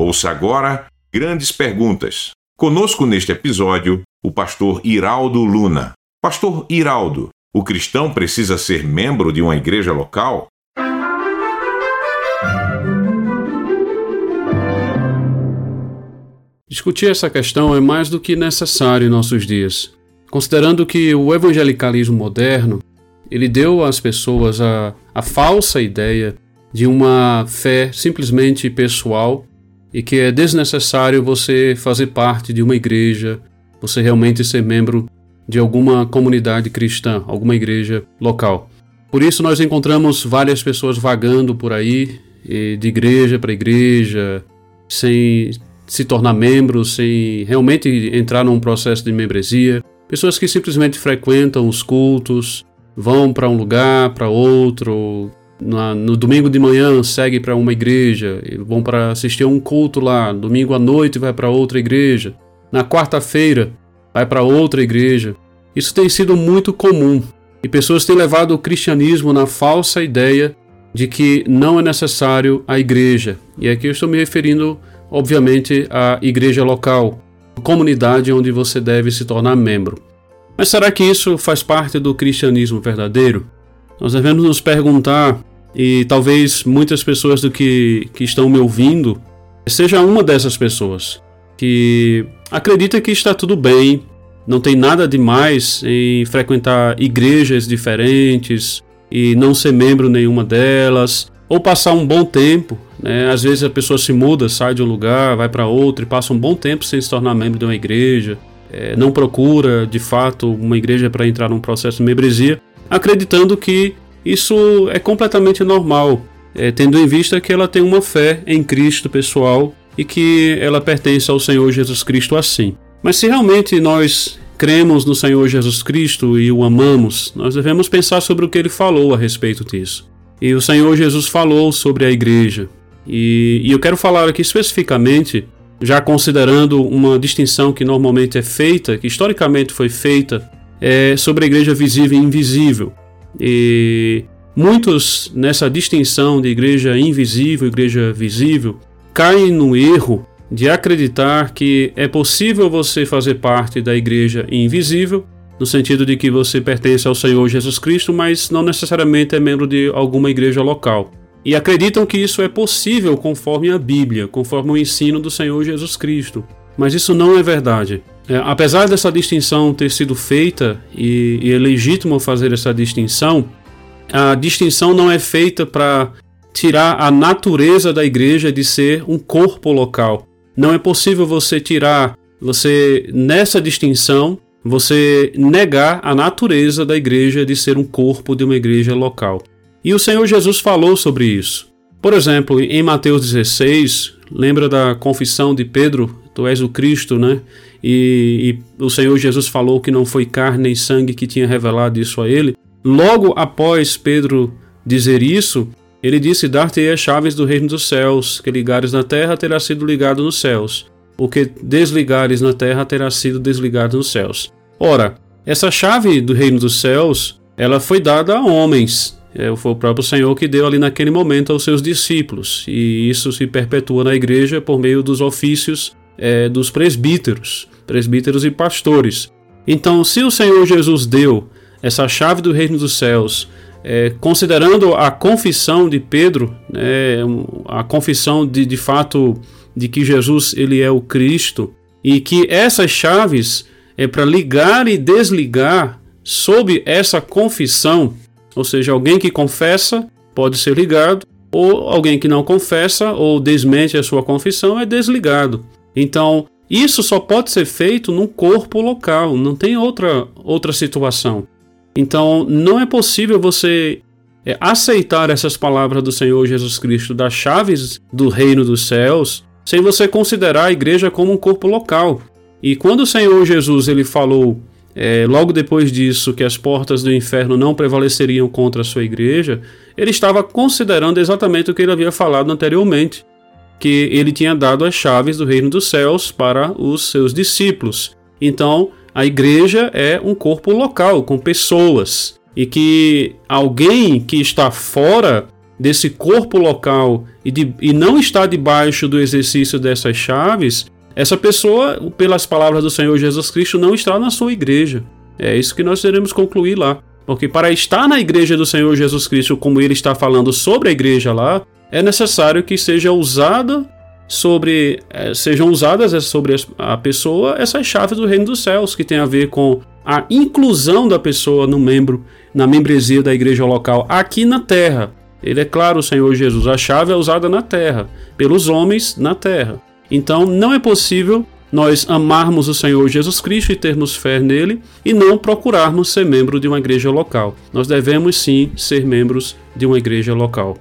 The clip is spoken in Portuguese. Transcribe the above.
Ouça agora Grandes Perguntas. Conosco neste episódio, o pastor Iraldo Luna. Pastor Iraldo, o cristão precisa ser membro de uma igreja local? Discutir essa questão é mais do que necessário em nossos dias, considerando que o evangelicalismo moderno ele deu às pessoas a, a falsa ideia de uma fé simplesmente pessoal e que é desnecessário você fazer parte de uma igreja, você realmente ser membro de alguma comunidade cristã, alguma igreja local. Por isso nós encontramos várias pessoas vagando por aí, de igreja para igreja, sem se tornar membros, sem realmente entrar num processo de membresia. Pessoas que simplesmente frequentam os cultos, vão para um lugar, para outro, na, no domingo de manhã segue para uma igreja, vão para assistir a um culto lá, domingo à noite vai para outra igreja, na quarta-feira vai para outra igreja. Isso tem sido muito comum e pessoas têm levado o cristianismo na falsa ideia de que não é necessário a igreja. E aqui eu estou me referindo, obviamente, à igreja local, comunidade onde você deve se tornar membro. Mas será que isso faz parte do cristianismo verdadeiro? Nós devemos nos perguntar, e talvez muitas pessoas do que, que estão me ouvindo seja uma dessas pessoas que acredita que está tudo bem, não tem nada demais em frequentar igrejas diferentes e não ser membro nenhuma delas, ou passar um bom tempo. Né? Às vezes a pessoa se muda, sai de um lugar, vai para outro e passa um bom tempo sem se tornar membro de uma igreja, é, não procura de fato uma igreja para entrar num processo de membresia, acreditando que isso é completamente normal, é, tendo em vista que ela tem uma fé em Cristo pessoal e que ela pertence ao Senhor Jesus Cristo assim. Mas se realmente nós cremos no Senhor Jesus Cristo e o amamos, nós devemos pensar sobre o que ele falou a respeito disso. E o Senhor Jesus falou sobre a igreja. E, e eu quero falar aqui especificamente, já considerando uma distinção que normalmente é feita, que historicamente foi feita, é sobre a igreja visível e invisível. E muitos nessa distinção de igreja invisível e igreja visível caem no erro de acreditar que é possível você fazer parte da igreja invisível, no sentido de que você pertence ao Senhor Jesus Cristo, mas não necessariamente é membro de alguma igreja local. E acreditam que isso é possível conforme a Bíblia, conforme o ensino do Senhor Jesus Cristo. Mas isso não é verdade. É, apesar dessa distinção ter sido feita, e, e é legítimo fazer essa distinção, a distinção não é feita para tirar a natureza da igreja de ser um corpo local. Não é possível você tirar, você nessa distinção, você negar a natureza da igreja de ser um corpo de uma igreja local. E o Senhor Jesus falou sobre isso. Por exemplo, em Mateus 16, lembra da confissão de Pedro, tu és o Cristo, né? E, e, o Senhor Jesus falou que não foi carne nem sangue que tinha revelado isso a ele. Logo após Pedro dizer isso, ele disse: Dar-te as chaves do reino dos céus, que ligares na terra terá sido ligado nos céus, o que desligares na terra terá sido desligado nos céus. Ora, essa chave do reino dos céus, ela foi dada a homens. É, foi o próprio Senhor que deu ali naquele momento aos seus discípulos, e isso se perpetua na igreja por meio dos ofícios é, dos presbíteros, presbíteros e pastores. Então, se o Senhor Jesus deu essa chave do reino dos céus é, considerando a confissão de Pedro, né, a confissão de, de fato de que Jesus ele é o Cristo e que essas chaves é para ligar e desligar sob essa confissão, ou seja, alguém que confessa pode ser ligado, ou alguém que não confessa ou desmente a sua confissão é desligado. Então, isso só pode ser feito num corpo local, não tem outra, outra situação. Então, não é possível você é, aceitar essas palavras do Senhor Jesus Cristo, das chaves do reino dos céus, sem você considerar a igreja como um corpo local. E quando o Senhor Jesus ele falou, é, logo depois disso, que as portas do inferno não prevaleceriam contra a sua igreja, ele estava considerando exatamente o que ele havia falado anteriormente, que ele tinha dado as chaves do reino dos céus para os seus discípulos. Então, a igreja é um corpo local, com pessoas. E que alguém que está fora desse corpo local e, de, e não está debaixo do exercício dessas chaves, essa pessoa, pelas palavras do Senhor Jesus Cristo, não está na sua igreja. É isso que nós teremos concluir lá. Porque para estar na igreja do Senhor Jesus Cristo, como ele está falando sobre a igreja lá, é necessário que seja usada sobre é, sejam usadas sobre a pessoa essas chaves do reino dos céus que tem a ver com a inclusão da pessoa no membro na membresia da igreja local aqui na terra. Ele é claro, o Senhor Jesus, a chave é usada na terra, pelos homens na terra. Então não é possível nós amarmos o Senhor Jesus Cristo e termos fé nele e não procurarmos ser membro de uma igreja local. Nós devemos sim ser membros de uma igreja local.